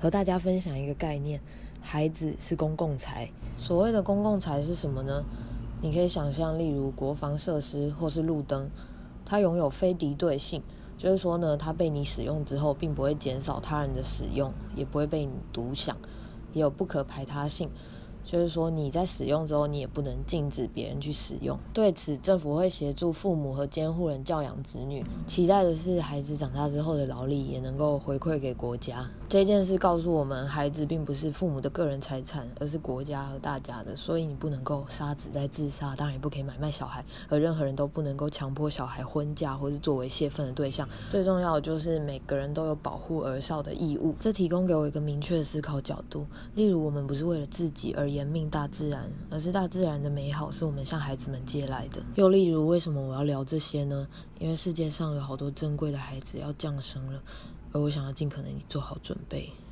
和大家分享一个概念：孩子是公共财。所谓的公共财是什么呢？你可以想象，例如国防设施或是路灯，它拥有非敌对性，就是说呢，它被你使用之后，并不会减少他人的使用，也不会被你独享，也有不可排他性。就是说，你在使用之后，你也不能禁止别人去使用。对此，政府会协助父母和监护人教养子女，期待的是孩子长大之后的劳力也能够回馈给国家。这件事告诉我们，孩子并不是父母的个人财产，而是国家和大家的。所以，你不能够杀子再自杀，当然也不可以买卖小孩，而任何人都不能够强迫小孩婚嫁或是作为泄愤的对象。最重要的就是每个人都有保护儿少的义务。这提供给我一个明确的思考角度。例如，我们不是为了自己而。怜悯大自然，而是大自然的美好是我们向孩子们借来的。又例如，为什么我要聊这些呢？因为世界上有好多珍贵的孩子要降生了，而我想要尽可能做好准备。